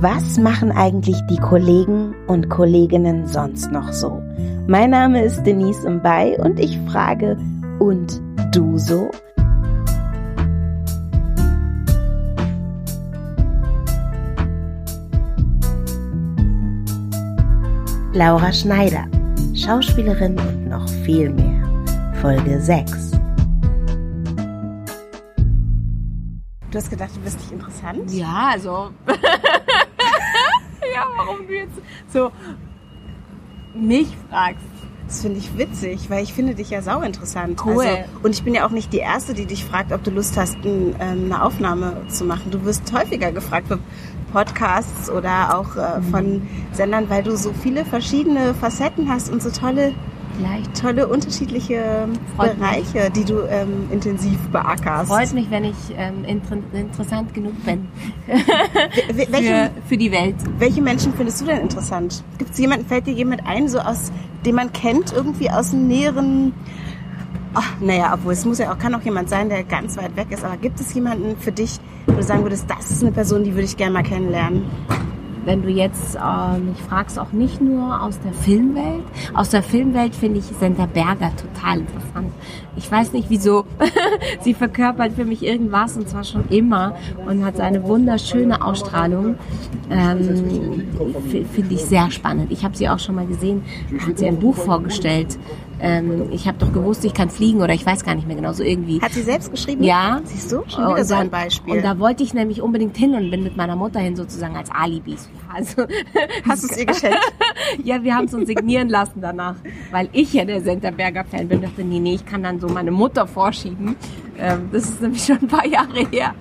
Was machen eigentlich die Kollegen und Kolleginnen sonst noch so? Mein Name ist Denise Mbay und ich frage, und du so? Laura Schneider, Schauspielerin und noch viel mehr. Folge 6. Du hast gedacht, du bist nicht interessant? Ja, also. warum du jetzt so mich fragst. Das finde ich witzig, weil ich finde dich ja sau interessant. Cool. Also, und ich bin ja auch nicht die Erste, die dich fragt, ob du Lust hast, ein, ähm, eine Aufnahme zu machen. Du wirst häufiger gefragt für Podcasts oder auch äh, von Sendern, weil du so viele verschiedene Facetten hast und so tolle, Vielleicht. tolle unterschiedliche Freut mich. Bereiche, die du ähm, intensiv beackerst. Freut mich, wenn ich ähm, inter interessant genug bin für, welche, für die Welt. welche Menschen findest du denn interessant? Gibt es jemanden, fällt dir jemand ein, so aus, den man kennt, irgendwie aus dem näheren Ach, naja, obwohl es muss ja auch, kann auch jemand sein, der ganz weit weg ist. Aber gibt es jemanden für dich, wo du sagen würdest, das ist eine Person, die würde ich gerne mal kennenlernen? Wenn du jetzt äh, mich fragst, auch nicht nur aus der Filmwelt. Aus der Filmwelt finde ich Senta Berger total interessant. Ich weiß nicht wieso. Sie verkörpert für mich irgendwas und zwar schon immer und hat eine wunderschöne Ausstrahlung. Ähm, finde ich sehr spannend. Ich habe sie auch schon mal gesehen. Hat sie ein Buch vorgestellt. Ähm, ich habe doch gewusst, ich kann fliegen oder ich weiß gar nicht mehr genau so irgendwie. Hat sie selbst geschrieben? Ja. Siehst du? Schon wieder so da- ein Beispiel. Und da wollte ich nämlich unbedingt hin und bin mit meiner Mutter hin sozusagen als Alibis. Also, Hast du es ihr geschenkt? ja, wir haben es uns signieren lassen danach, weil ich ja der Senterberger Fan bin. dachte, nee, nee, ich kann dann so meine Mutter vorschieben. Ähm, das ist nämlich schon ein paar Jahre her.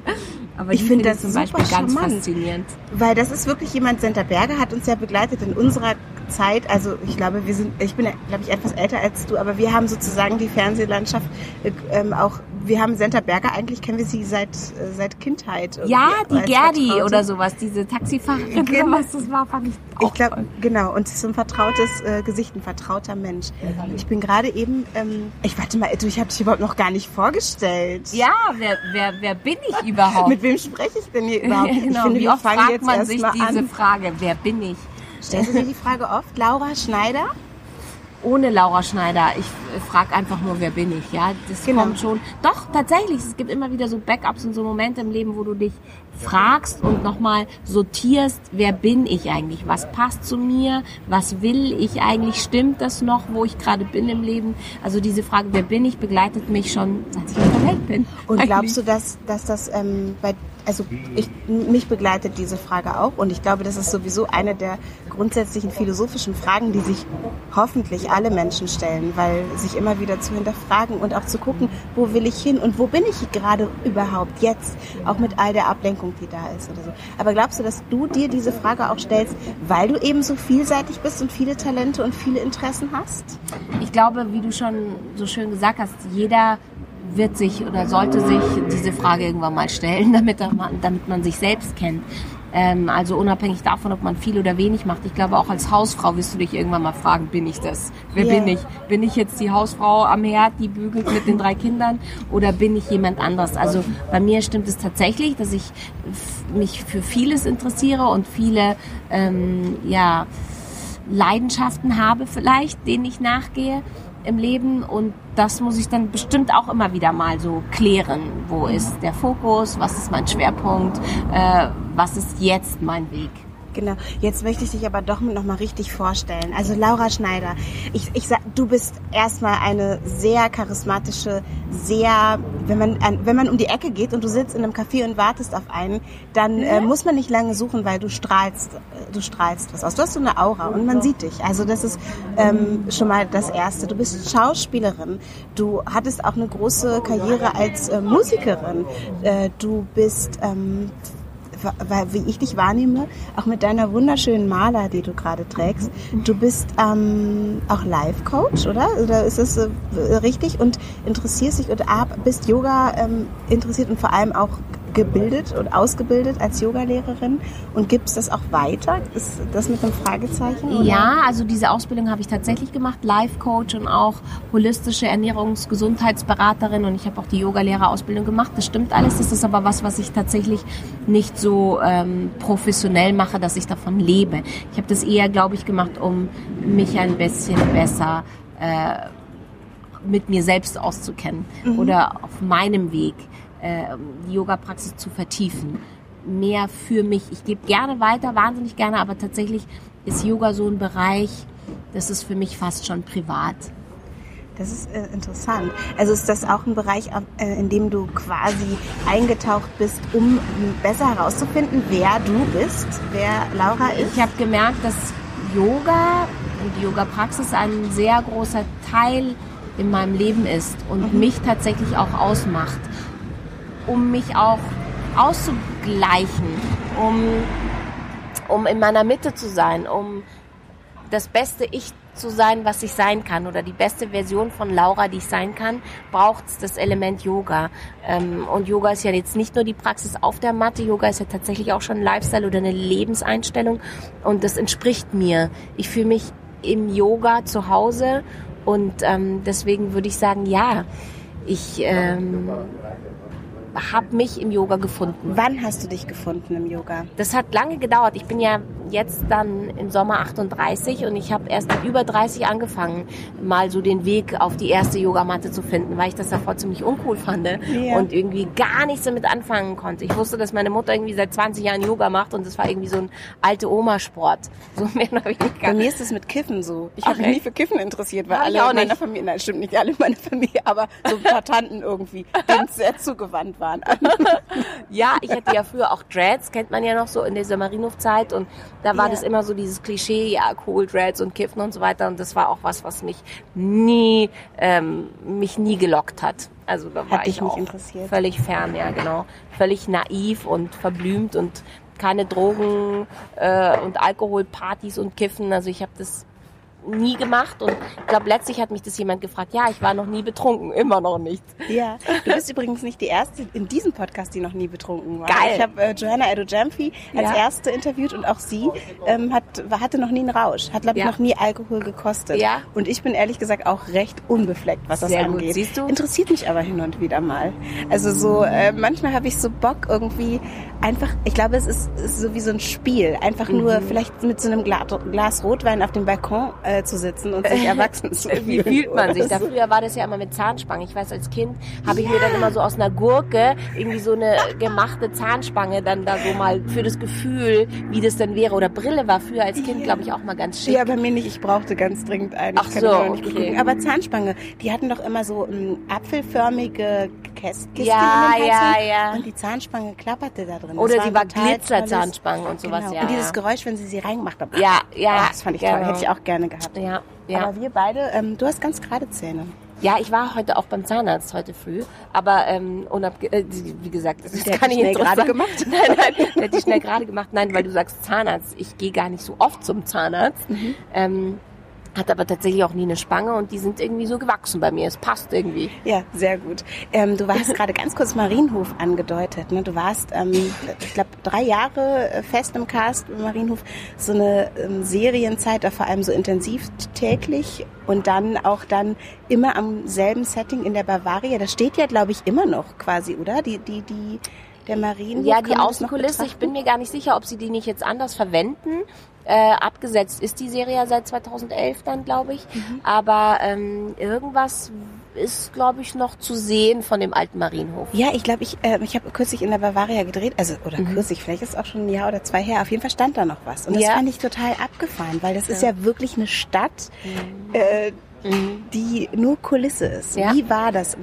Aber Ich finde das zum Beispiel ganz charmant. faszinierend. Weil das ist wirklich jemand, Senta Berger hat uns ja begleitet in unserer Zeit. Also ich glaube, wir sind, ich bin glaube ich, etwas älter als du, aber wir haben sozusagen die Fernsehlandschaft äh, ähm, auch, wir haben Senta Berger, eigentlich kennen wir sie seit, äh, seit Kindheit. Ja, die Gerdi Vertraute. oder sowas, diese Taxifahrerin Genau. was das war, fand ich auch Ich glaube, genau. Und so ein vertrautes äh, Gesicht, ein vertrauter Mensch. Ich bin gerade eben, ähm, ich warte mal, du, ich habe dich überhaupt noch gar nicht vorgestellt. Ja, wer, wer, wer bin ich überhaupt? Mit wem spreche ich denn hier überhaupt? genau, ich finde, wie oft fragt man sich diese an. Frage, wer bin ich? Stellst du dir die Frage oft? Laura Schneider? ohne Laura Schneider. Ich frage einfach nur, wer bin ich? Ja, das Genau. kommt schon. Doch, tatsächlich. Es gibt immer wieder so Backups und so Momente im Leben, wo du dich fragst und nochmal sortierst, wer bin ich eigentlich? Was passt zu mir? Was will ich eigentlich? Stimmt das noch, wo ich gerade bin im Leben? Also diese Frage, wer bin ich, begleitet mich schon, seit ich auf der Welt bin. Und Eigentlich. glaubst du, dass, dass das ähm, bei, also ich, mich begleitet diese Frage auch und ich glaube, das ist sowieso eine der grundsätzlichen philosophischen Fragen, die sich hoffentlich alle Menschen stellen, weil sich immer wieder zu hinterfragen und auch zu gucken, wo will ich hin und wo bin ich gerade überhaupt jetzt, auch mit all der Ablenkung, die da ist oder so. Aber glaubst du, dass du dir diese Frage auch stellst, weil du eben so vielseitig bist und viele Talente und viele Interessen hast? Ich glaube, wie du schon so schön gesagt hast, jeder wird sich oder sollte sich diese Frage irgendwann mal stellen, damit, er, ma- damit man sich selbst kennt. Ähm, also unabhängig davon, ob man viel oder wenig macht. Ich glaube, auch als Hausfrau wirst du dich irgendwann mal fragen, bin ich das? Wer Ja. bin ich? Bin ich jetzt die Hausfrau am Herd, die bügelt mit den drei Kindern oder bin ich jemand anderes? Also bei mir stimmt es tatsächlich, dass ich mich für vieles interessiere und viele, ähm, ja, Leidenschaften habe vielleicht, denen ich nachgehe im Leben und das muss ich dann bestimmt auch immer wieder mal so klären. Wo ist der Fokus? Was ist mein Schwerpunkt? Äh, was ist jetzt mein Weg? Genau. Jetzt möchte ich dich aber doch noch mal richtig vorstellen. Also Laura Schneider. Ich, ich sag, du bist erstmal eine sehr charismatische, sehr, wenn man, an, wenn man um die Ecke geht und du sitzt in einem Café und wartest auf einen, dann äh, muss man nicht lange suchen, weil du strahlst, äh, du strahlst was aus. Du hast so eine Aura und man sieht dich. Also das ist ähm, schon mal das Erste. Du bist Schauspielerin. Du hattest auch eine große Karriere als äh, Musikerin. Äh, du bist ähm, wie ich dich wahrnehme, auch mit deiner wunderschönen Maler, die du gerade trägst, du bist ähm, auch Life-Coach, oder? Oder ist das äh, richtig? Und interessierst dich und bist Yoga ähm, interessiert und vor allem auch gebildet und ausgebildet als Yogalehrerin und gibst das auch weiter? Ist das mit einem Fragezeichen? Oder? Ja, also diese Ausbildung habe ich tatsächlich gemacht, Life Coach und auch holistische Ernährungsgesundheitsberaterin und ich habe auch die Yogalehrerausbildung gemacht. Das stimmt alles. Das ist aber was, was ich tatsächlich nicht so ähm, professionell mache, dass ich davon lebe. Ich habe das eher, glaube ich, gemacht, um mich ein bisschen besser äh, mit mir selbst auszukennen mhm. oder auf meinem Weg äh, die Yoga-Praxis zu vertiefen. Mehr für mich. Ich gebe gerne weiter, wahnsinnig gerne, aber tatsächlich ist Yoga so ein Bereich, das ist für mich fast schon privat. Das ist äh, interessant. Also ist das auch ein Bereich, äh, in dem du quasi eingetaucht bist, um besser herauszufinden, wer du bist, wer Laura ist? Ich habe gemerkt, dass Yoga und die Yoga-Praxis ein sehr großer Teil in meinem Leben ist und mhm. mich tatsächlich auch ausmacht, um mich auch auszugleichen, um, um in meiner Mitte zu sein, um das beste Ich zu sein, was ich sein kann oder die beste Version von Laura, die ich sein kann, braucht das Element Yoga. Ähm, und Yoga ist ja jetzt nicht nur die Praxis auf der Matte, Yoga ist ja tatsächlich auch schon ein Lifestyle oder eine Lebenseinstellung und das entspricht mir. Ich fühle mich im Yoga zu Hause und ähm, deswegen würde ich sagen, ja, ich ähm, habe mich im Yoga gefunden. Wann hast du dich gefunden im Yoga? Das hat lange gedauert. Ich bin ja jetzt dann im Sommer 38 und ich habe erst mit über 30 angefangen, mal so den Weg auf die erste Yogamatte zu finden, weil ich das davor ziemlich uncool fand ja. und irgendwie gar nichts damit anfangen konnte. Ich wusste, dass meine Mutter irgendwie seit 20 Jahren Yoga macht und das war irgendwie so ein alte Oma-Sport. So mehr habe ich nicht Bei mir ist das mit Kiffen so. Ich habe mich nie für Kiffen interessiert, weil alle in meiner nicht. Familie, nein, stimmt nicht alle in meiner Familie, aber so ein paar Tanten irgendwie, denen sehr zugewandt waren. ja, ich hatte ja früher auch Dreads, kennt man ja noch so in dieser Marienhof-Zeit und da war yeah. das immer so dieses Klischee, ja, cool, Dreads und Kiffen und so weiter. Und das war auch was, was mich nie, ähm, mich nie gelockt hat. Also da war hat ich auch völlig fern, ja genau. Völlig naiv und verblümt und keine Drogen äh, und Alkoholpartys und Kiffen. Also ich habe das nie gemacht und ich glaube, letztlich hat mich das jemand gefragt. Ja, ich war noch nie betrunken, immer noch nicht. Ja, du bist übrigens nicht die Erste in diesem Podcast, die noch nie betrunken war. Geil. Ich habe äh, Johanna Edo-Jamfi als ja. Erste interviewt und auch sie ähm, hat, hatte noch nie einen Rausch, hat, glaube ich, ja. noch nie Alkohol gekostet. Ja. Und ich bin ehrlich gesagt auch recht unbefleckt, was das Sehr angeht. Gut. Siehst du? Interessiert mich aber hin und wieder mal. Also so, äh, manchmal habe ich so Bock irgendwie einfach, ich glaube, es ist, ist so wie so ein Spiel, einfach mhm. nur vielleicht mit so einem Glas, Glas Rotwein auf dem Balkon äh, zu sitzen und sich erwachsen zu fühlen. Wie fühlt man sich da? Früher war das ja immer mit Zahnspange. Ich weiß, als Kind habe ich ja. mir dann immer so aus einer Gurke irgendwie so eine gemachte Zahnspange dann da so mal für das Gefühl, wie das denn wäre. Oder Brille war früher als Kind, glaube ich, auch mal ganz schick. Ja, bei mir nicht. Ich brauchte ganz dringend eine. Ach so, okay. Aber Zahnspange, die hatten doch immer so um, apfelförmige Kästchen ja, ja, ja. Und die Zahnspange klapperte da drin. Oder sie war Glitzerzahnspange und sowas, genau. ja. Und dieses Geräusch, wenn sie sie reingemacht haben. Ja, ja. Oh, das fand ich genau. toll. Hätte ich auch gerne gehabt. Ja, ja. Aber wir beide, ähm, du hast ganz gerade Zähne. Ja, ich war heute auch beim Zahnarzt heute früh, aber ähm, äh, wie gesagt, das ist gar nicht schnell gerade gemacht. nein, nein, der hat die schnell gerade gemacht. Nein, weil du sagst Zahnarzt. Ich gehe gar nicht so oft zum Zahnarzt. Mhm. Ähm, hat aber tatsächlich auch nie eine Spange und die sind irgendwie so gewachsen bei mir. Es passt irgendwie. Ja, sehr gut. Ähm, du warst gerade ganz kurz Marienhof angedeutet. Ne? Du warst, ähm, ich glaube, drei Jahre äh, fest im Cast Marienhof. So eine ähm, Serienzeit, da vor allem so intensiv täglich und dann auch dann immer am selben Setting in der Bavaria. Das steht ja, glaube ich, immer noch quasi, oder? Die, die, die, der Marienhof. Ja, die Außenkulisse. Ich bin mir gar nicht sicher, ob sie die nicht jetzt anders verwenden. Äh, abgesetzt ist die Serie seit 2011 dann, glaube ich. Mhm. Aber ähm, irgendwas ist, glaube ich, noch zu sehen von dem alten Marienhof. Ja, ich glaube, ich, äh, ich habe kürzlich in der Bavaria gedreht, also oder mhm. kürzlich, vielleicht ist es auch schon ein Jahr oder zwei her. Auf jeden Fall stand da noch was. Und das ja. fand ich total abgefahren, weil das ja. ist ja wirklich eine Stadt, mhm. äh, mhm. die nur Kulisse ist. Ja. Wie war das?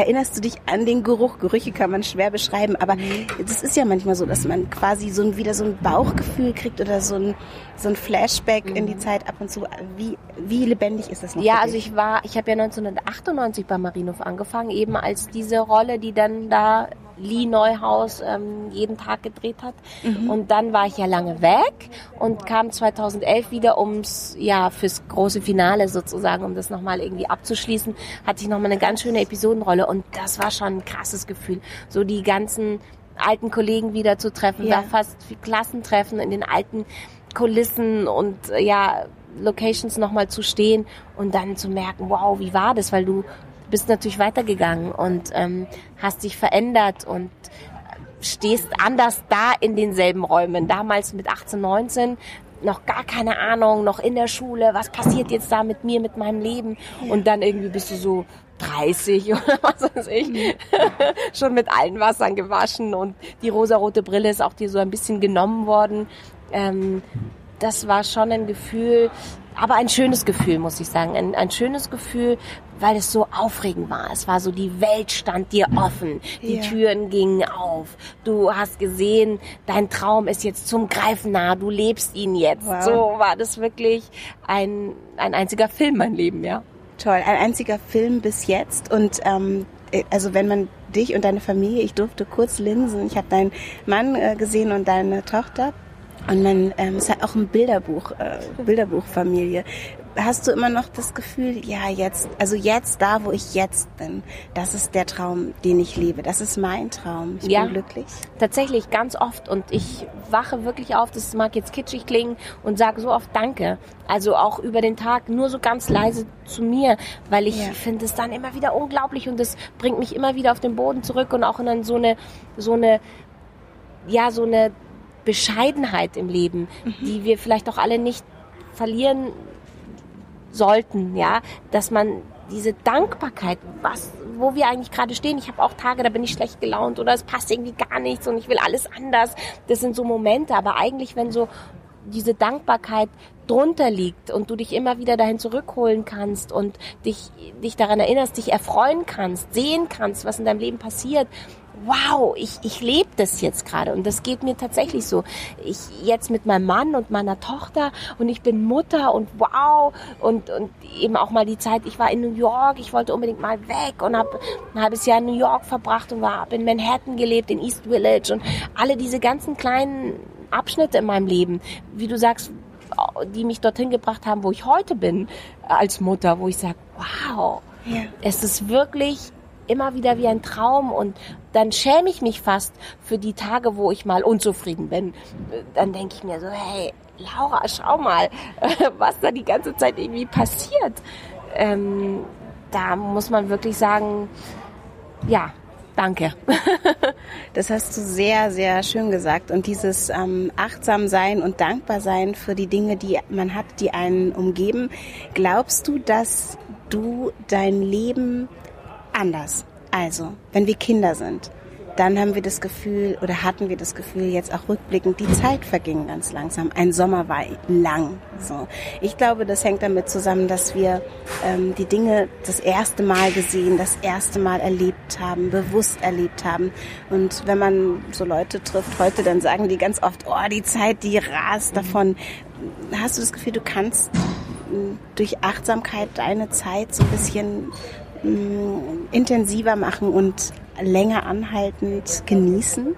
Erinnerst du dich an den Geruch? Gerüche kann man schwer beschreiben, aber das ist ja manchmal so, dass man quasi so ein, wieder so ein Bauchgefühl kriegt oder so ein, so ein Flashback mhm. in die mhm. Zeit ab und zu. Wie, wie lebendig ist das noch? Ja, also ich war, ich habe ja 1998 bei Marienhof angefangen, eben als diese Rolle, die dann da Lee Neuhaus ähm, jeden Tag gedreht hat. Mhm. Und dann war ich ja lange weg und kam 2011 wieder ums, ja, fürs große Finale sozusagen, um das nochmal irgendwie abzuschließen, hatte ich nochmal eine ganz schöne Episodenrolle und das war schon ein krasses Gefühl. So die ganzen alten Kollegen wieder zu treffen, Ja. war fast Klassentreffen in den alten Kulissen und äh, ja, Locations nochmal zu stehen und dann zu merken, wow, wie war das? Weil du bist natürlich weitergegangen und ähm, hast dich verändert und stehst anders da in denselben Räumen. Damals mit 18, 19 noch gar keine Ahnung, noch in der Schule, was passiert jetzt da mit mir, mit meinem Leben? Und dann irgendwie bist du so 30 oder was weiß ich, schon mit allen Wassern gewaschen und die rosarote Brille ist auch dir so ein bisschen genommen worden. Ähm, das war schon ein Gefühl, aber ein schönes Gefühl, muss ich sagen. Ein, ein schönes Gefühl, weil es so aufregend war. Es war so, die Welt stand dir offen. Die Ja. Türen gingen auf. Du hast gesehen, dein Traum ist jetzt zum Greifen nah. Du lebst ihn jetzt. Wow. So war das wirklich ein, ein einziger Film, mein Leben, ja. Toll, ein einziger Film bis jetzt. Und ähm, äh, also wenn man dich und deine Familie, ich durfte kurz linsen, ich habe deinen Mann äh, gesehen und deine Tochter. Und man ähm, ist halt auch ein Bilderbuch, äh, Bilderbuchfamilie. Hast du immer noch das Gefühl, ja jetzt, also jetzt da, wo ich jetzt bin, das ist der Traum, den ich lebe. Das ist mein Traum. Ich Ja. bin glücklich. Tatsächlich ganz oft und ich wache wirklich auf, das mag jetzt kitschig klingen und sage so oft Danke. Also auch über den Tag nur so ganz leise zu mir, weil ich Ja. finde es dann immer wieder unglaublich und das bringt mich immer wieder auf den Boden zurück und auch in so eine, so eine, ja, so eine Bescheidenheit im Leben, die wir vielleicht auch alle nicht verlieren sollten, ja, dass man diese Dankbarkeit, was, wo wir eigentlich gerade stehen. Ich habe auch Tage, da bin ich schlecht gelaunt oder es passt irgendwie gar nichts und ich will alles anders. Das sind so Momente, aber eigentlich, wenn so diese Dankbarkeit drunter liegt und du dich immer wieder dahin zurückholen kannst und dich, dich daran erinnerst, dich erfreuen kannst, sehen kannst, was in deinem Leben passiert. Wow, ich, ich lebe das jetzt gerade und das geht mir tatsächlich so. Ich jetzt mit meinem Mann und meiner Tochter und ich bin Mutter und wow und, und eben auch mal die Zeit, ich war in New York, ich wollte unbedingt mal weg und habe ein halbes Jahr in New York verbracht und war in Manhattan gelebt, in East Village und alle diese ganzen kleinen Abschnitte in meinem Leben, wie du sagst, die mich dorthin gebracht haben, wo ich heute bin als Mutter, wo ich sage, wow, Ja. es ist wirklich immer wieder wie ein Traum und dann schäme ich mich fast für die Tage, wo ich mal unzufrieden bin. Dann denke ich mir so, hey, Laura, schau mal, was da die ganze Zeit irgendwie passiert. Ähm, da muss man wirklich sagen, ja, danke. Das hast du sehr, sehr schön gesagt. Und dieses ähm, achtsam sein und dankbar sein für die Dinge, die man hat, die einen umgeben. Glaubst du, dass du dein Leben anders, also wenn wir Kinder sind, dann haben wir das Gefühl oder hatten wir das Gefühl jetzt auch rückblickend, die Zeit verging ganz langsam. Ein Sommer war lang. So, ich glaube, das hängt damit zusammen, dass wir ähm, die Dinge das erste Mal gesehen, das erste Mal erlebt haben, bewusst erlebt haben. Und wenn man so Leute trifft heute, dann sagen die ganz oft, oh, die Zeit, die rast davon. Hast du das Gefühl, du kannst mh, durch Achtsamkeit deine Zeit so ein bisschen intensiver machen und länger anhaltend genießen?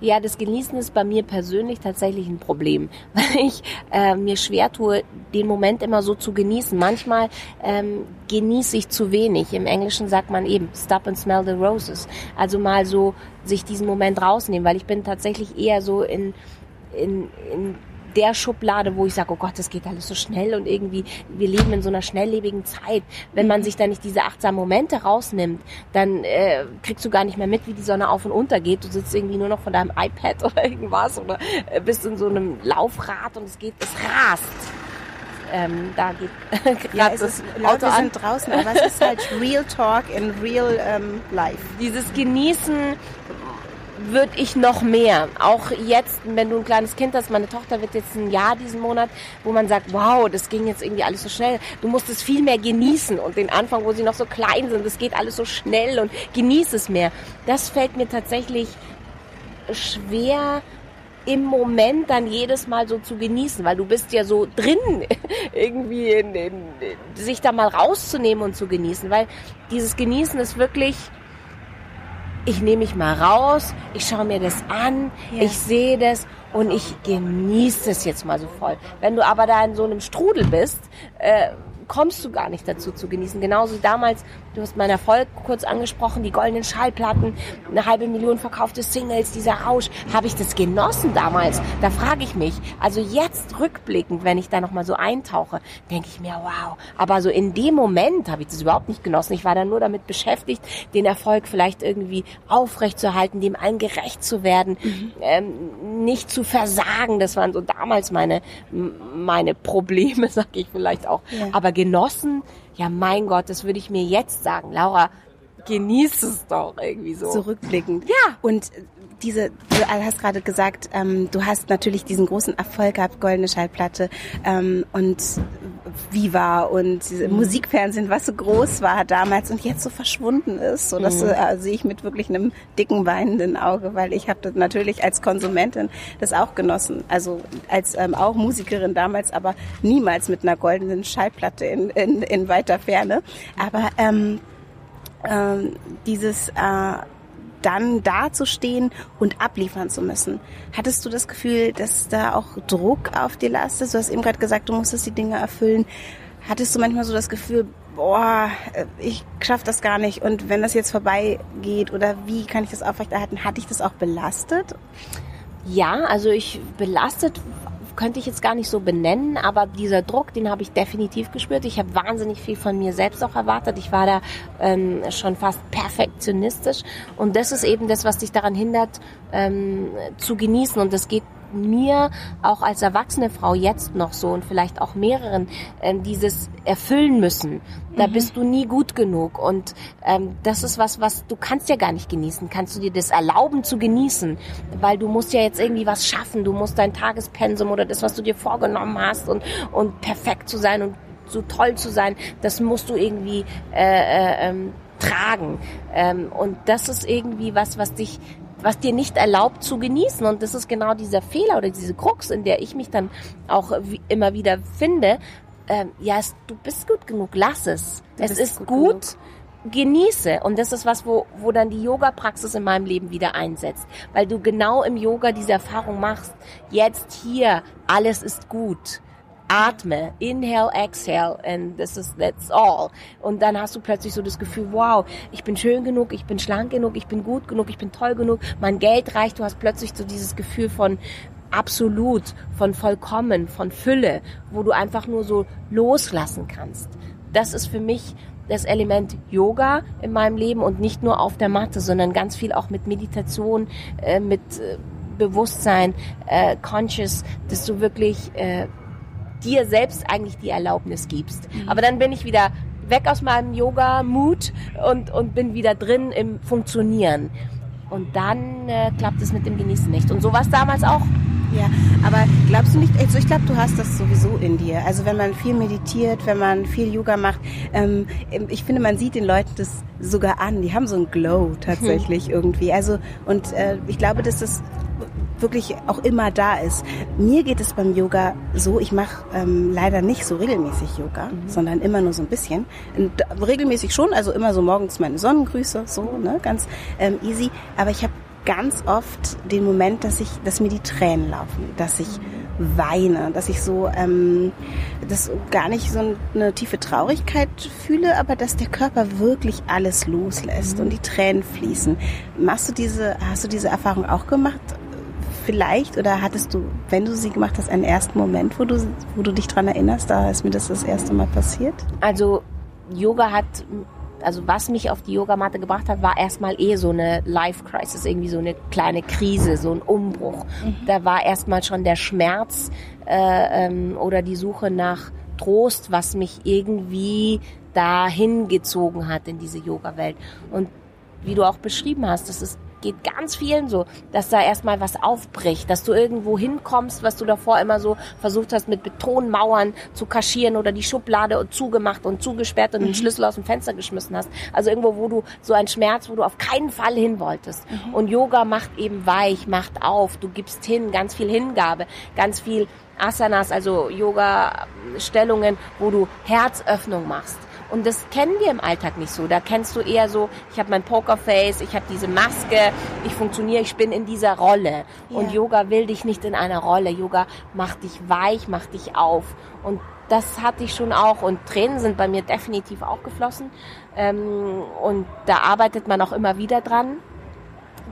Ja, das Genießen ist bei mir persönlich tatsächlich ein Problem, weil ich äh, mir schwer tue, den Moment immer so zu genießen. Manchmal ähm, genieße ich zu wenig. Im Englischen sagt man eben stop and smell the roses. Also mal so sich diesen Moment rausnehmen, weil ich bin tatsächlich eher so in, in, in der Schublade, wo ich sage, oh Gott, das geht alles so schnell und irgendwie, wir leben in so einer schnelllebigen Zeit. Wenn man sich da nicht diese achtsamen Momente rausnimmt, dann äh, kriegst du gar nicht mehr mit, wie die Sonne auf und unter geht. Du sitzt irgendwie nur noch von deinem iPad oder irgendwas oder äh, bist in so einem Laufrad und es geht, es rast. Ähm, da geht Ja, es das ist, Leute Auto an. sind draußen, aber es ist halt Real Talk in Real ähm, Life. dieses Genießen würde ich noch mehr. Auch jetzt, wenn du ein kleines Kind hast, meine Tochter wird jetzt ein Jahr diesen Monat, wo man sagt, wow, das ging jetzt irgendwie alles so schnell. Du musst es viel mehr genießen und den Anfang, wo sie noch so klein sind, das geht alles so schnell und genieß es mehr. Das fällt mir tatsächlich schwer im Moment dann jedes Mal so zu genießen, weil du bist ja so drin, irgendwie in, in, sich da mal rauszunehmen und zu genießen, weil dieses Genießen ist wirklich, ich nehme mich mal raus, ich schaue mir das an, Ja. ich sehe das und ich genieße es jetzt mal so voll. Wenn du aber da in so einem Strudel bist, äh, kommst du gar nicht dazu zu genießen. Genauso damals, du hast meinen Erfolg kurz angesprochen, die goldenen Schallplatten, eine halbe Million verkaufte Singles, dieser Rausch. Habe ich das genossen damals? Da frage ich mich. Also jetzt rückblickend, wenn ich da nochmal so eintauche, denke ich mir, wow. Aber so in dem Moment habe ich das überhaupt nicht genossen. Ich war dann nur damit beschäftigt, den Erfolg vielleicht irgendwie aufrechtzuerhalten, dem allen gerecht zu werden, mhm. ähm, nicht zu versagen. Das waren so damals meine, meine Probleme, sag ich vielleicht auch. Ja. Aber genossen, ja mein Gott, das würde ich mir jetzt sagen. Laura, genieß es doch irgendwie so. Zurückblickend. Ja. Und diese, du hast gerade gesagt, ähm, du hast natürlich diesen großen Erfolg gehabt, goldene Schallplatte ähm, und Viva und mhm. Musikfernsehen, was so groß war damals und jetzt so verschwunden ist. So, das mhm. äh, sehe ich mit wirklich einem dicken weinenden Auge, weil ich habe natürlich als Konsumentin das auch genossen. Also als ähm, auch Musikerin damals, aber niemals mit einer goldenen Schallplatte in, in, in weiter Ferne. Aber ähm, ähm, dieses äh, dann dazustehen und abliefern zu müssen. Hattest du das Gefühl, dass da auch Druck auf dir lastet? Du hast eben gerade gesagt, du musstest die Dinge erfüllen. Hattest du manchmal so das Gefühl, boah, äh, ich schaff das gar nicht und wenn das jetzt vorbei geht oder wie kann ich das aufrechterhalten? Hatte ich das auch belastet? Ja, also ich belastet könnte ich jetzt gar nicht so benennen, aber dieser Druck, den habe ich definitiv gespürt. Ich habe wahnsinnig viel von mir selbst auch erwartet. Ich war da ähm, schon fast perfektionistisch und das ist eben das, was dich daran hindert, ähm, zu genießen und das geht mir auch als erwachsene Frau jetzt noch so und vielleicht auch mehreren ähm, dieses erfüllen müssen. Da mhm. bist du nie gut genug und ähm, das ist was, was du kannst ja gar nicht genießen. Kannst du dir das erlauben zu genießen, weil du musst ja jetzt irgendwie was schaffen. Du musst dein Tagespensum oder das, was du dir vorgenommen hast und und perfekt zu sein und so toll zu sein, das musst du irgendwie äh, äh, ähm, tragen. Ähm, und das ist irgendwie was, was dich was dir nicht erlaubt zu genießen. Und das ist genau dieser Fehler oder diese Krux, in der ich mich dann auch immer wieder finde. Ähm, ja, es, du bist gut genug, lass es. Du es ist gut, gut genieße. Und das ist was, wo, wo dann die Yoga-Praxis in meinem Leben wieder einsetzt. Weil du genau im Yoga diese Erfahrung machst. Jetzt hier, alles ist gut atme, inhale, exhale and this is, that's all. Und dann hast du plötzlich so das Gefühl, wow, ich bin schön genug, ich bin schlank genug, ich bin gut genug, ich bin toll genug, mein Geld reicht, du hast plötzlich so dieses Gefühl von absolut, von vollkommen, von Fülle, wo du einfach nur so loslassen kannst. Das ist für mich das Element Yoga in meinem Leben und nicht nur auf der Matte, sondern ganz viel auch mit Meditation, äh, mit äh, Bewusstsein, äh, Conscious, dass du wirklich äh, dir selbst eigentlich die Erlaubnis gibst. Mhm. Aber dann bin ich wieder weg aus meinem Yoga-Mut und, und bin wieder drin im Funktionieren. Und dann äh, klappt es mit dem Genießen nicht. Und so war es damals auch. Ja, aber glaubst du nicht, also ich glaube, du hast das sowieso in dir. Also wenn man viel meditiert, wenn man viel Yoga macht, ähm, ich finde, man sieht den Leuten das sogar an. Die haben so ein Glow tatsächlich irgendwie. Also und äh, ich glaube, dass das wirklich auch immer da ist. Mir geht es beim Yoga so, ich mache ähm, leider nicht so regelmäßig Yoga, mhm. sondern immer nur so ein bisschen. Und regelmäßig schon, also immer so morgens meine Sonnengrüße, so, ne, ganz ähm, easy. Aber ich habe ganz oft den Moment, dass ich, dass mir die Tränen laufen, dass ich weine, dass ich so, ähm, das gar nicht so eine tiefe Traurigkeit fühle, aber dass der Körper wirklich alles loslässt mhm. und die Tränen fließen. Machst du diese, hast du diese Erfahrung auch gemacht? Vielleicht oder hattest du, wenn du sie gemacht hast, einen ersten Moment, wo du, wo du dich dran erinnerst, da ist mir das das erste Mal passiert? Also Yoga hat, also was mich auf die Yogamatte gebracht hat, war erstmal eh so eine Life Crisis, irgendwie so eine kleine Krise, so ein Umbruch. Mhm. Da war erstmal schon der Schmerz äh, ähm, oder die Suche nach Trost, was mich irgendwie dahin gezogen hat in diese Yoga-Welt. Und wie du auch beschrieben hast, das ist geht ganz vielen so, dass da erstmal was aufbricht, dass du irgendwo hinkommst, was du davor immer so versucht hast, mit Betonmauern zu kaschieren oder die Schublade zugemacht und zugesperrt und mhm. den Schlüssel aus dem Fenster geschmissen hast. Also irgendwo, wo du so ein Schmerz, wo du auf keinen Fall hin wolltest. Mhm. Und Yoga macht eben weich, macht auf, du gibst hin, ganz viel Hingabe, ganz viel Asanas, also Yoga-Stellungen, wo du Herzöffnung machst. Und das kennen wir im Alltag nicht so. Da kennst du eher so, ich habe mein Pokerface, ich habe diese Maske, ich funktioniere, ich bin in dieser Rolle. Yeah. Und Yoga will dich nicht in einer Rolle. Yoga macht dich weich, macht dich auf. Und das hatte ich schon auch und Tränen sind bei mir definitiv auch geflossen. Ähm, und da arbeitet man auch immer wieder dran,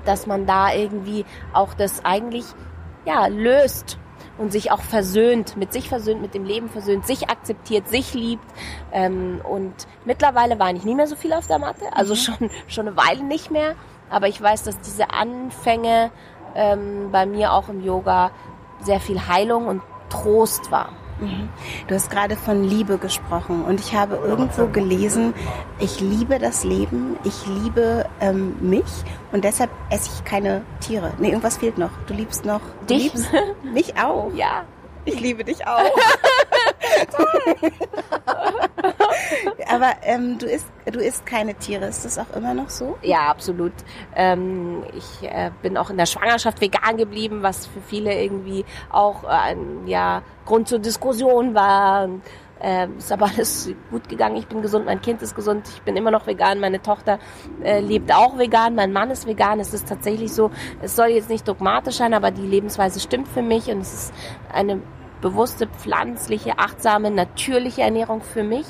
dass man da irgendwie auch das eigentlich ja löst und sich auch versöhnt, mit sich versöhnt, mit dem Leben versöhnt, sich akzeptiert, sich liebt. Ähm, und mittlerweile weine ich nie mehr so viel auf der Matte, also mhm. schon, schon eine Weile nicht mehr. Aber ich weiß, dass diese Anfänge ähm, bei mir auch im Yoga sehr viel Heilung und Trost war. Mhm. Du hast gerade von Liebe gesprochen und ich habe irgendwo gelesen, ich liebe das Leben, ich liebe ähm, mich und deshalb esse ich keine Tiere. Nee, irgendwas fehlt noch. Du liebst noch. Du dich? liebst mich auch. Ja. Ich liebe dich auch. Aber ähm, du isst, du isst keine Tiere. Ist das auch immer noch so? Ja, absolut. Ähm, ich äh, bin auch in der Schwangerschaft vegan geblieben, was für viele irgendwie auch äh, ein ja, Grund zur Diskussion war. Äh, ist aber alles gut gegangen. Ich bin gesund, mein Kind ist gesund, ich bin immer noch vegan, meine Tochter äh, lebt auch vegan, mein Mann ist vegan. Es ist tatsächlich so, es soll jetzt nicht dogmatisch sein, aber die Lebensweise stimmt für mich und es ist eine bewusste, pflanzliche, achtsame, natürliche Ernährung für mich.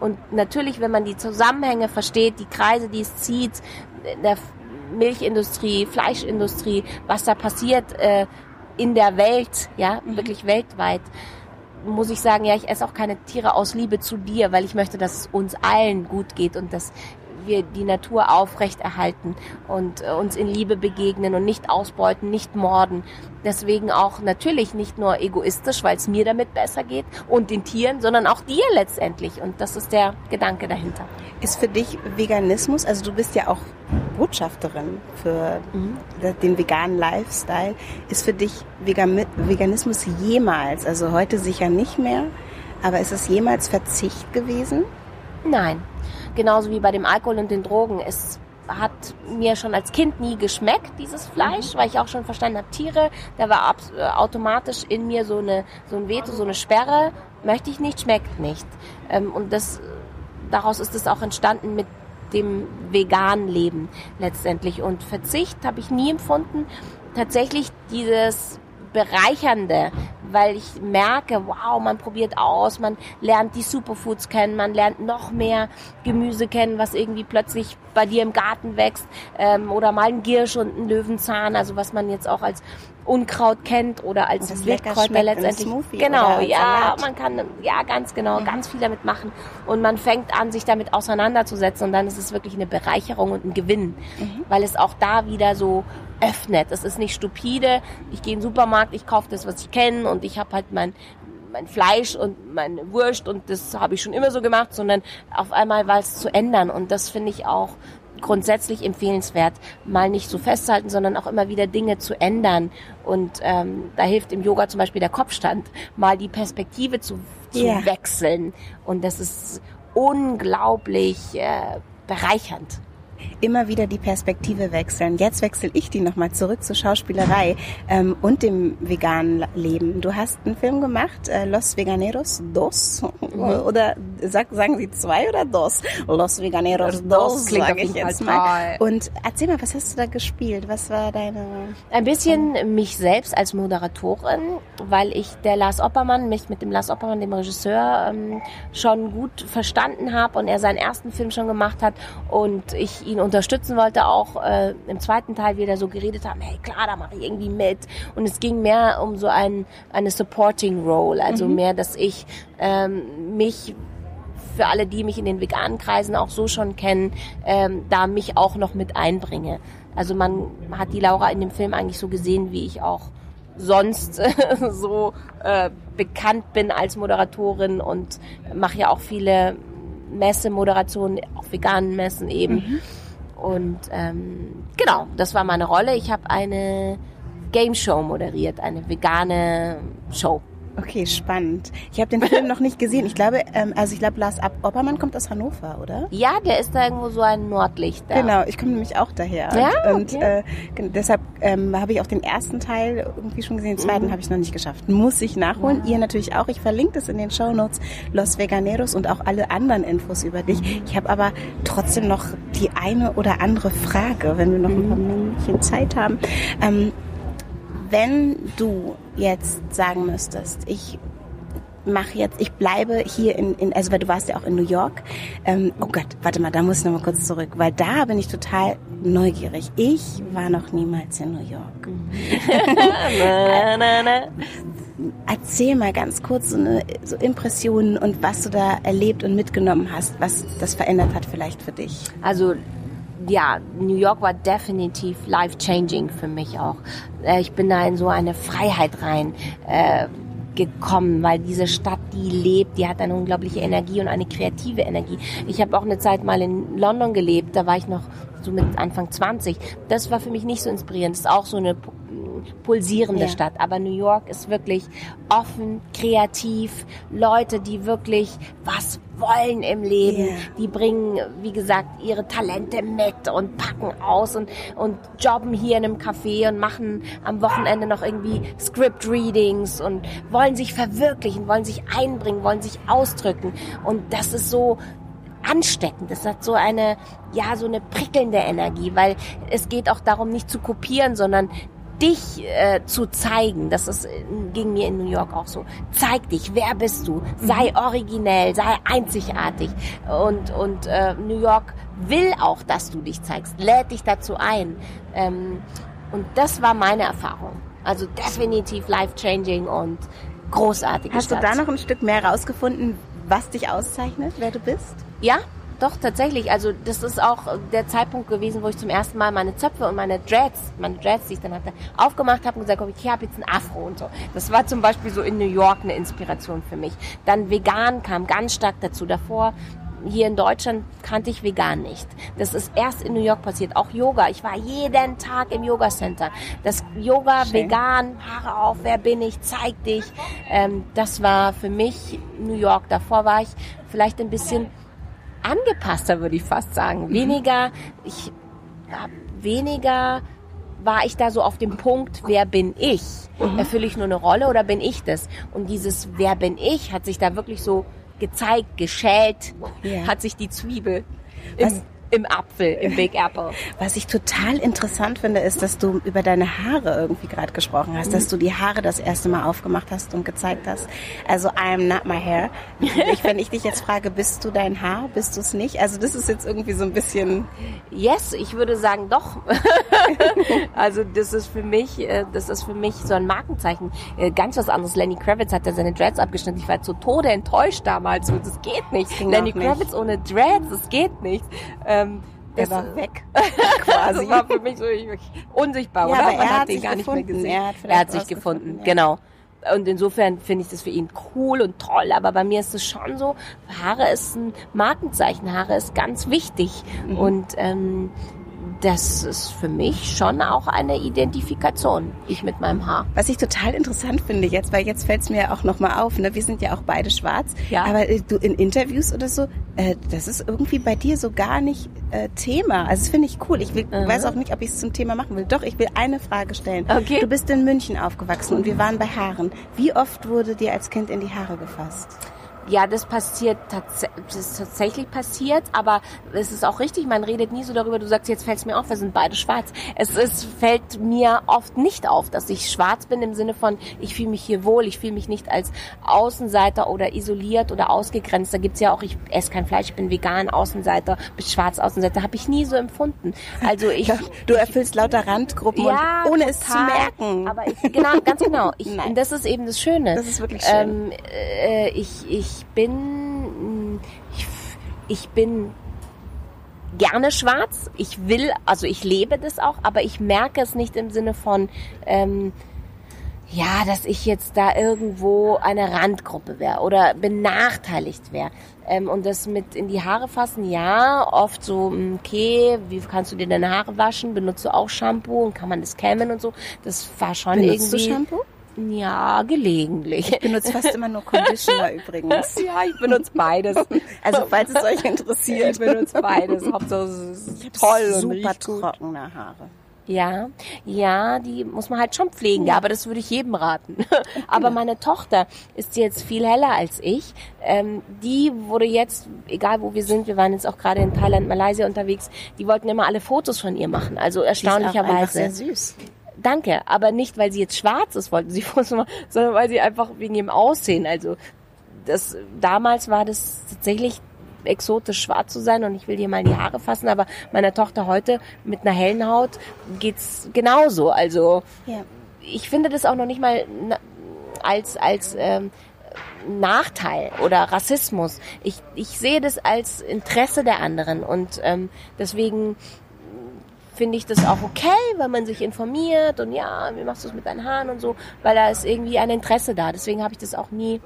Und natürlich, wenn man die Zusammenhänge versteht, die Kreise, die es zieht, der Milchindustrie, Fleischindustrie, was da passiert äh, in der Welt, ja, mhm. wirklich weltweit, muss ich sagen, ja, ich esse auch keine Tiere aus Liebe zu dir, weil ich möchte, dass es uns allen gut geht und dass wir die Natur aufrechterhalten und äh, uns in Liebe begegnen und nicht ausbeuten, nicht morden. Deswegen auch natürlich nicht nur egoistisch, weil es mir damit besser geht und den Tieren, sondern auch dir letztendlich. Und das ist der Gedanke dahinter. Ist für dich Veganismus, also du bist ja auch Botschafterin für mhm. den veganen Lifestyle, ist für dich Veganismus jemals, also heute sicher nicht mehr, aber ist es jemals Verzicht gewesen? Nein, genauso wie bei dem Alkohol und den Drogen. Es hat mir schon als Kind nie geschmeckt, dieses Fleisch, mhm. weil ich auch schon verstanden habe, Tiere, da war äh, automatisch in mir so eine so ein Veto, so eine Sperre, möchte ich nicht, schmeckt nicht. Ähm, und das daraus ist es auch entstanden mit dem veganen Leben letztendlich. Und Verzicht habe ich nie empfunden. Tatsächlich dieses Bereichernde, weil ich merke, wow, man probiert aus, man lernt die Superfoods kennen, man lernt noch mehr Gemüse kennen, was irgendwie plötzlich bei dir im Garten wächst ähm, oder mal ein Giersch und ein Löwenzahn, also was man jetzt auch als Unkraut kennt oder als Wildkräuter letztendlich. Genau, ja, Salat. man kann ja ganz genau mhm. ganz viel damit machen und man fängt an, sich damit auseinanderzusetzen und dann ist es wirklich eine Bereicherung und ein Gewinn, mhm. weil es auch da wieder so öffnet. Es ist nicht stupide. Ich gehe in den Supermarkt, ich kaufe das, was ich kenne und ich habe halt mein mein Fleisch und meine Wurst und das habe ich schon immer so gemacht, sondern auf einmal war es zu ändern und das finde ich auch grundsätzlich empfehlenswert, mal nicht so festzuhalten, sondern auch immer wieder Dinge zu ändern. Und ähm, da hilft im Yoga zum Beispiel der Kopfstand, mal die Perspektive zu, zu yeah. wechseln. Und das ist unglaublich äh, bereichernd immer wieder die Perspektive wechseln. Jetzt wechsle ich die nochmal zurück zur Schauspielerei ähm, und dem veganen Leben. Du hast einen Film gemacht, äh, Los Veganeros Dos. Mhm. Oder sag, sagen Sie zwei oder Dos? Los Veganeros Dos, sage ich jetzt mal. Und erzähl mal, was hast du da gespielt? Was war deine... Ein bisschen mich selbst als Moderatorin, weil ich der Lars Oppermann, mich mit dem Lars Oppermann, dem Regisseur, ähm, schon gut verstanden habe und er seinen ersten Film schon gemacht hat und ich ihn unterstützen wollte, auch äh, im zweiten Teil wieder so geredet haben, hey klar, da mache ich irgendwie mit. Und es ging mehr um so ein, eine Supporting Role, also mhm. mehr, dass ich ähm, mich für alle, die mich in den veganen Kreisen auch so schon kennen, ähm, da mich auch noch mit einbringe. Also man hat die Laura in dem Film eigentlich so gesehen, wie ich auch sonst so äh, bekannt bin als Moderatorin und mache ja auch viele Messemoderationen, auch veganen Messen eben. Mhm. Und ähm, genau, das war meine Rolle. Ich habe eine Game Show moderiert, eine vegane Show. Okay, spannend. Ich habe den Film noch nicht gesehen. Ich glaube, ähm, also ich glaube, Lars Oppermann kommt aus Hannover, oder? Ja, der ist da irgendwo so ein Nordlicht. Da. Genau, ich komme nämlich auch daher. Ja, und okay. äh, deshalb ähm, habe ich auch den ersten Teil irgendwie schon gesehen. Den zweiten mhm. habe ich noch nicht geschafft. Muss ich nachholen. Ja. Ihr natürlich auch. Ich verlinke das in den Show Notes. Los Veganeros und auch alle anderen Infos über dich. Mhm. Ich habe aber trotzdem noch die eine oder andere Frage, wenn wir noch ein paar mhm. Minuten Zeit haben. Ähm, wenn du jetzt sagen müsstest, ich mache jetzt, ich bleibe hier in, in, also weil du warst ja auch in New York. Ähm, oh Gott, warte mal, da muss ich noch mal kurz zurück, weil da bin ich total neugierig. Ich war noch niemals in New York. na, na, na. Erzähl mal ganz kurz so, eine, so Impressionen und was du da erlebt und mitgenommen hast, was das verändert hat vielleicht für dich. Also ja, New York war definitiv life-changing für mich auch. Äh, Ich bin da in so eine Freiheit rein äh, gekommen, weil diese Stadt, die lebt, die hat eine unglaubliche Energie und eine kreative Energie. Ich habe auch eine Zeit mal in London gelebt, da war ich noch so mit Anfang 20. Das war für mich nicht so inspirierend. Das ist auch so eine pu- pulsierende Ja. Stadt. Aber New York ist wirklich offen, kreativ, Leute, die wirklich was wollen im Leben. Ja. Die bringen, wie gesagt, ihre Talente mit und packen aus und, und jobben hier in einem Café und machen am Wochenende noch irgendwie Script-Readings und wollen sich verwirklichen, wollen sich einbringen, wollen sich ausdrücken. Und das ist so ansteckend. Das hat so eine, ja, so eine prickelnde Energie, weil es geht auch darum, nicht zu kopieren, sondern dich äh, zu zeigen. Das ist, äh, ging mir in New York auch so. Zeig dich, wer bist du? Sei originell, sei einzigartig. Und, und äh, New York will auch, dass du dich zeigst, lädt dich dazu ein. Ähm, und das war meine Erfahrung. Also definitiv life-changing und großartig. Hast du da noch ein Stück mehr rausgefunden, was dich auszeichnet, wer du bist? Ja, doch, tatsächlich. Also das ist auch der Zeitpunkt gewesen, wo ich zum ersten Mal meine Zöpfe und meine Dreads, meine Dreads, die ich dann hatte, aufgemacht habe und gesagt habe, ich habe jetzt ein Afro und so. Das war zum Beispiel so in New York eine Inspiration für mich. Dann vegan kam ganz stark dazu. Davor hier in Deutschland kannte ich vegan nicht. Das ist erst in New York passiert. Auch Yoga. Ich war jeden Tag im Yoga Center. Das Yoga Schön. vegan, Haare auf, wer bin ich, zeig dich. Ähm, das war für mich New York. Davor war ich vielleicht ein bisschen angepasster, würde ich fast sagen. Weniger, ich hab weniger war ich da so auf dem Punkt, wer bin ich? Erfülle ich nur eine Rolle oder bin ich das? Und dieses Wer bin ich hat sich da wirklich so gezeigt, geschält, Ja. hat sich die Zwiebel Was- im, im Apfel, im Big Apple. Was ich total interessant finde, ist, dass du über deine Haare irgendwie gerade gesprochen hast, dass du die Haare das erste Mal aufgemacht hast und gezeigt hast. Also I am not my hair. Ich, wenn ich dich jetzt frage, bist du dein Haar, bist du es nicht? Also das ist jetzt irgendwie so ein bisschen Yes, ich würde sagen doch. also das ist für mich, äh, das ist für mich so ein Markenzeichen. Äh, Ganz was anderes. Lenny Kravitz hat ja seine Dreads abgeschnitten. Ich war zu Tode enttäuscht damals. Das geht nicht. ging Lenny nicht. Kravitz ohne Dreads, das geht nicht. Ähm, Der das, war weg, quasi. Das war für mich so ich- unsichtbar, Ja, oder? aber Man er hat hat den sich gar nicht mehr gefunden. gesehen. Er hat er hat sich gefunden, ja. genau. Und insofern finde ich das für ihn cool und toll. Aber bei mir ist es schon so, Haare ist ein Markenzeichen. Haare ist ganz wichtig. Mhm. Und ähm, das ist für mich schon auch eine Identifikation. Ich mit meinem Haar. Was ich total interessant finde jetzt, weil jetzt fällt es mir auch nochmal auf, ne? wir sind ja auch beide schwarz, Ja. aber äh, du in Interviews oder so, äh, das ist irgendwie bei dir so gar nicht äh, Thema. Also das finde ich cool. Ich will, Aha. weiß auch nicht, ob ich es zum Thema machen will. Doch, ich will eine Frage stellen. Okay. Du bist in München aufgewachsen und wir waren bei Haaren. Wie oft wurde dir als Kind in die Haare gefasst? Ja, das passiert tats das ist tatsächlich passiert, aber es ist auch richtig, man redet nie so darüber, du sagst, jetzt fällt es mir auf, wir sind beide schwarz. Es ist, fällt mir oft nicht auf, dass ich schwarz bin im Sinne von, ich fühle mich hier wohl, ich fühle mich nicht als Außenseiter oder isoliert oder ausgegrenzt. Da gibt's ja auch, ich esse kein Fleisch, ich bin vegan, Außenseiter, bin schwarz, Außenseiter, habe ich nie so empfunden. Also ich... Du erfüllst lauter Randgruppen ja, und ohne es zu total. merken. Aber ich, genau, ganz genau. Ich, und das ist eben das Schöne. Das ist wirklich schön. Ähm, äh, ich, ich bin, ich, ich bin gerne schwarz. Ich will, also ich lebe das auch, aber ich merke es nicht im Sinne von, ähm, ja, dass ich jetzt da irgendwo eine Randgruppe wäre oder benachteiligt wäre. Ähm, und das mit in die Haare fassen, ja, oft so, mm, okay, wie kannst du dir deine Haare waschen? Benutzt du auch Shampoo und kann man das kämmen und so? Das war schon Benutzt du irgendwie. Shampoo? Ja, gelegentlich. Ich benutze fast immer nur Conditioner übrigens. ja, ich benutze beides. Also falls es euch interessiert. Ich benutze beides. Hauptsache es ist toll und super trockene Haare. Ja, ja, die muss man halt schon pflegen, aber das würde ich jedem raten. aber meine Tochter ist jetzt viel heller als ich. Ähm, die wurde jetzt, egal wo wir sind, wir waren jetzt auch gerade in Thailand, Malaysia unterwegs, die wollten immer alle Fotos von ihr machen. Also Die ist auch erstaunlicherweise. sehr süß. Danke, aber nicht, weil sie jetzt schwarz ist, wollten sie Fotos machen, sondern weil sie einfach wegen ihrem Aussehen, also das damals war das tatsächlich exotisch schwarz zu sein und ich will dir mal die Haare fassen, aber meiner Tochter heute mit einer hellen Haut geht's genauso. Also Ja. ich finde das auch noch nicht mal als als ähm, Nachteil oder Rassismus. Ich, ich sehe das als Interesse der anderen und ähm, deswegen finde ich das auch okay, wenn man sich informiert und ja, wie machst du es mit deinen Haaren und so, weil da ist irgendwie ein Interesse da. Deswegen habe ich das auch nie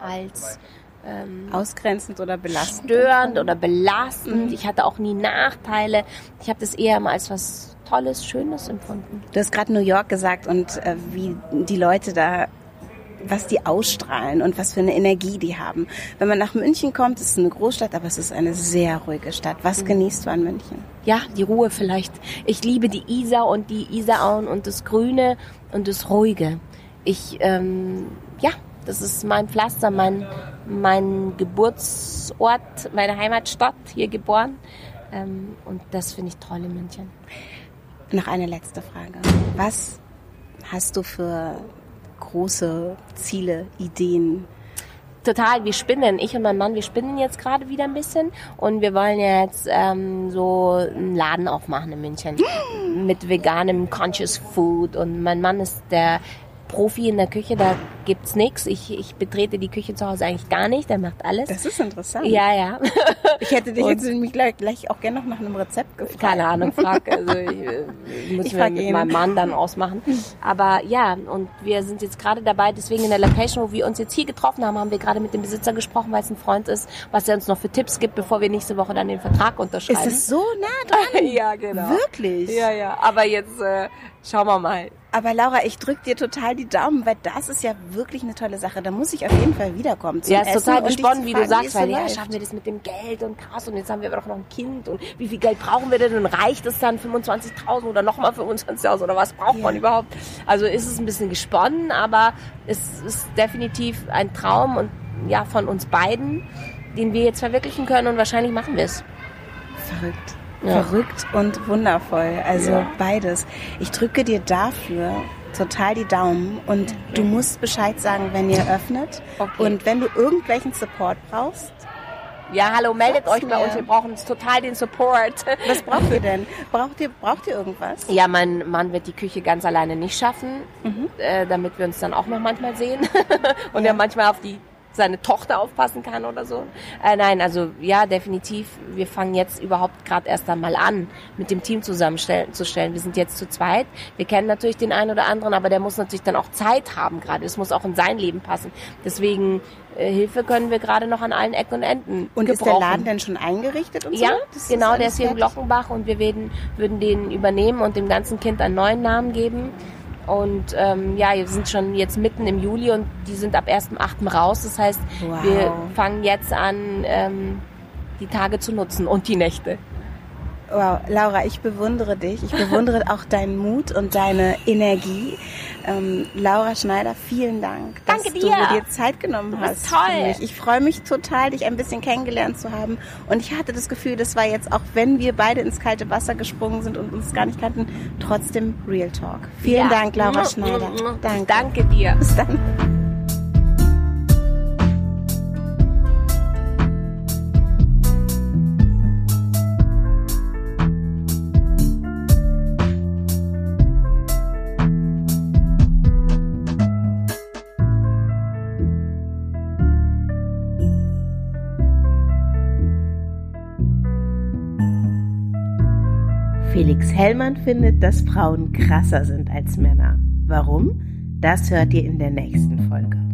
als ähm, Ausgrenzend oder belastend. störend oder belastend. Ich hatte auch nie Nachteile. Ich habe das eher immer als was Tolles, Schönes empfunden. Du hast gerade New York gesagt und äh, wie die Leute da, was die ausstrahlen und was für eine Energie die haben. Wenn man nach München kommt, ist es eine Großstadt, aber es ist eine sehr ruhige Stadt. Was genießt du an München? Ja, die Ruhe vielleicht. Ich liebe die Isar und die Isarauen und das Grüne und das Ruhige. Ich, ähm, ja, das ist mein Pflaster, mein, mein Geburtsort, meine Heimatstadt, hier geboren. Ähm, und das finde ich toll in München. Noch eine letzte Frage. Was hast du für große Ziele, Ideen? Total, wir spinnen. Ich und mein Mann, wir spinnen jetzt gerade wieder ein bisschen und wir wollen jetzt ähm, so einen Laden aufmachen in München mit veganem Conscious Food und mein Mann ist der Profi in der Küche, da gibt's nix. Ich, ich betrete die Küche zu Hause eigentlich gar nicht, der macht alles. Das ist interessant. ja, ja. Ich hätte dich Und- jetzt nämlich gleich, gleich auch gerne noch nach einem Rezept gefragt. Keine Ahnung, frag. Also ich, äh, muss Ich ich frag mit ihn. meinem Mann dann ausmachen. Aber ja, und wir sind jetzt gerade dabei, deswegen in der Location, wo wir uns jetzt hier getroffen haben, haben wir gerade mit dem Besitzer gesprochen, weil es ein Freund ist, was er uns noch für Tipps gibt, bevor wir nächste Woche dann den Vertrag unterschreiben. Ist es so nah dran? ja, genau. Wirklich? Ja, ja. Aber jetzt äh, schauen wir mal. Aber Laura, ich drück dir total die Daumen, weil das ist ja wirklich eine tolle Sache. Da muss ich auf jeden Fall wiederkommen. zum Ja, ist total gesponnen, wie du sagst, weil so ja, schaffen wir das mit dem Geld und krass und jetzt haben wir aber doch noch ein Kind und wie viel Geld brauchen wir denn und reicht es dann 25.000 oder nochmal 25.000 oder was braucht Ja. man überhaupt? Also ist es ein bisschen gesponnen, aber es ist definitiv ein Traum und ja, von uns beiden, den wir jetzt verwirklichen können und wahrscheinlich machen wir es. Verrückt. Ja. Verrückt und wundervoll. Also Ja. beides. Ich drücke dir dafür total die Daumen und du musst Bescheid sagen, wenn ihr öffnet. Okay. Und wenn du irgendwelchen Support brauchst, Ja, hallo, meldet Sag's euch bei mir. uns, wir brauchen total den Support. was braucht ihr denn? Braucht ihr, braucht ihr irgendwas? Ja, mein Mann wird die Küche ganz alleine nicht schaffen, äh, damit wir uns dann auch noch manchmal sehen und er manchmal auf die seine Tochter aufpassen kann oder so. Äh, nein, also ja, definitiv. Wir fangen jetzt überhaupt gerade erst einmal an, mit dem Team zusammenzustellen. Wir sind jetzt zu zweit. Wir kennen natürlich den einen oder anderen, aber der muss natürlich dann auch Zeit haben gerade. Es muss auch in sein Leben passen. Deswegen äh, Hilfe können wir gerade noch an allen Ecken und Enden Und ist der gebrauchen. Laden denn schon eingerichtet und so? Ja, Das genau, der ist hier in fertig? Glockenbach und wir werden, würden den übernehmen und dem ganzen Kind einen neuen Namen geben. Und ähm, ja, wir sind schon jetzt mitten im Juli und die sind ab 1.8. raus. Das heißt, Wow. wir fangen jetzt an, ähm, die Tage zu nutzen und die Nächte. Wow, Laura, ich bewundere dich. Ich bewundere auch deinen Mut und deine Energie. Ähm, Laura Schneider, vielen Dank, dass Danke du dir. dir Zeit genommen hast. toll. Ich freue mich total, dich ein bisschen kennengelernt zu haben. Und ich hatte das Gefühl, das war jetzt, auch wenn wir beide ins kalte Wasser gesprungen sind und uns gar nicht kannten, trotzdem Real Talk. Vielen Ja. Dank, Laura Schneider. Danke. Danke dir. Bis dann. Hellmann findet, dass Frauen krasser sind als Männer. Warum? Das hört ihr in der nächsten Folge.